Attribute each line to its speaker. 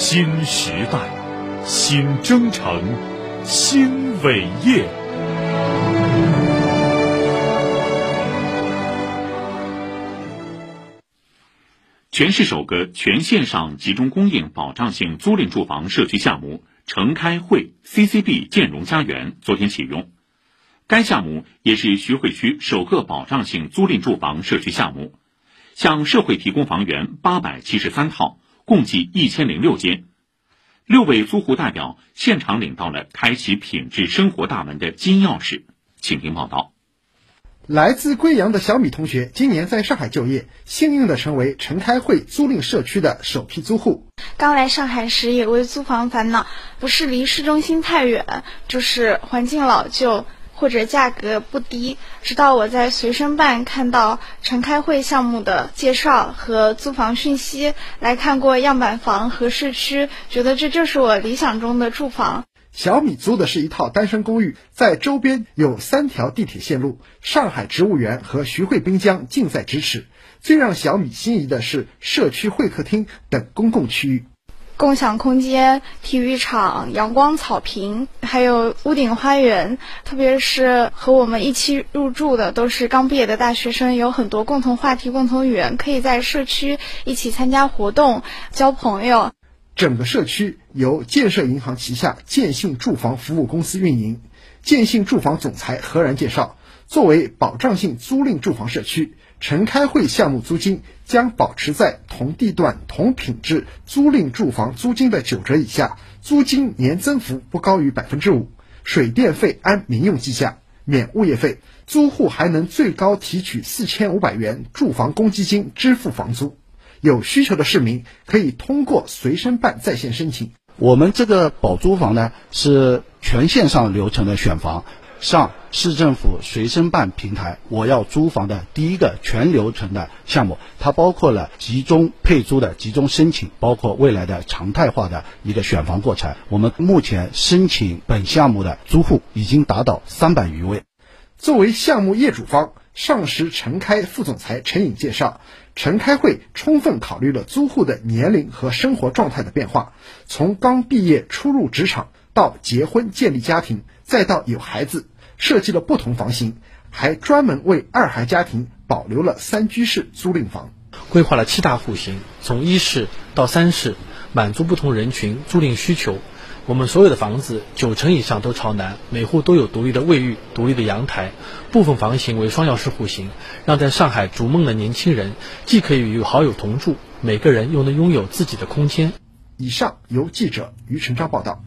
Speaker 1: 新时代，新征程，新伟业。
Speaker 2: 全市首个全线上集中供应保障性租赁住房社区项目“城开汇 CCB 建荣家园”昨天启用。该项目也是徐汇区首个保障性租赁住房社区项目，向社会提供房源八百七十三套，共计一千零六间。六位租户代表现场领到了开启品质生活大门的金钥匙，请听报道。
Speaker 3: 来自贵阳的小米同学今年在上海就业，幸运的成为陈开慧租赁社区的首批租户。
Speaker 4: 刚来上海时也为租房烦恼，不是离市中心太远，就是环境老旧或者价格不低。直到我在随身办看到陈开会项目的介绍和租房讯息，来看过样板房和市区，觉得这就是我理想中的住房。
Speaker 3: 小米租的是一套单身公寓，在周边有三条地铁线路，上海植物园和徐汇滨江近在咫尺。最让小米心仪的是社区会客厅等公共区域，
Speaker 4: 共享空间、体育场、阳光草坪，还有屋顶花园。特别是和我们一起入住的都是刚毕业的大学生，有很多共同话题、共同语言，可以在社区一起参加活动、交朋友。
Speaker 3: 整个社区由建设银行旗下建信住房服务公司运营。建信住房总裁何然介绍，作为保障性租赁住房社区，陈开汇项目租金将保持在同地段同品质租赁住房租金的九折以下，租金年增幅不高于百分之五，水电费按民用计价，免物业费，租户还能最高提取四千五百元住房公积金支付房租。有需求的市民可以通过随身办在线申请。
Speaker 5: 我们这个保租房呢是全线上流程的选房，上市政府随身办平台，我要租房的第一个全流程的项目，它包括了集中配租的集中申请，包括未来的常态化的一个选房过程。我们目前申请本项目的租户已经达到三百余位。
Speaker 3: 作为项目业主方。上实陈开副总裁陈颖介绍，陈开会充分考虑了租户的年龄和生活状态的变化，从刚毕业初入职场到结婚建立家庭，再到有孩子，设计了不同房型，还专门为二孩家庭保留了三居室租赁房，
Speaker 6: 规划了七大户型，从一室到三室，满足不同人群租赁需求。我们所有的房子九成以上都朝南，每户都有独立的卫浴、独立的阳台，部分房型为双钥匙户型，让在上海逐梦的年轻人既可以与好友同住，每个人又能拥有自己的空间。
Speaker 3: 以上由记者于成章报道。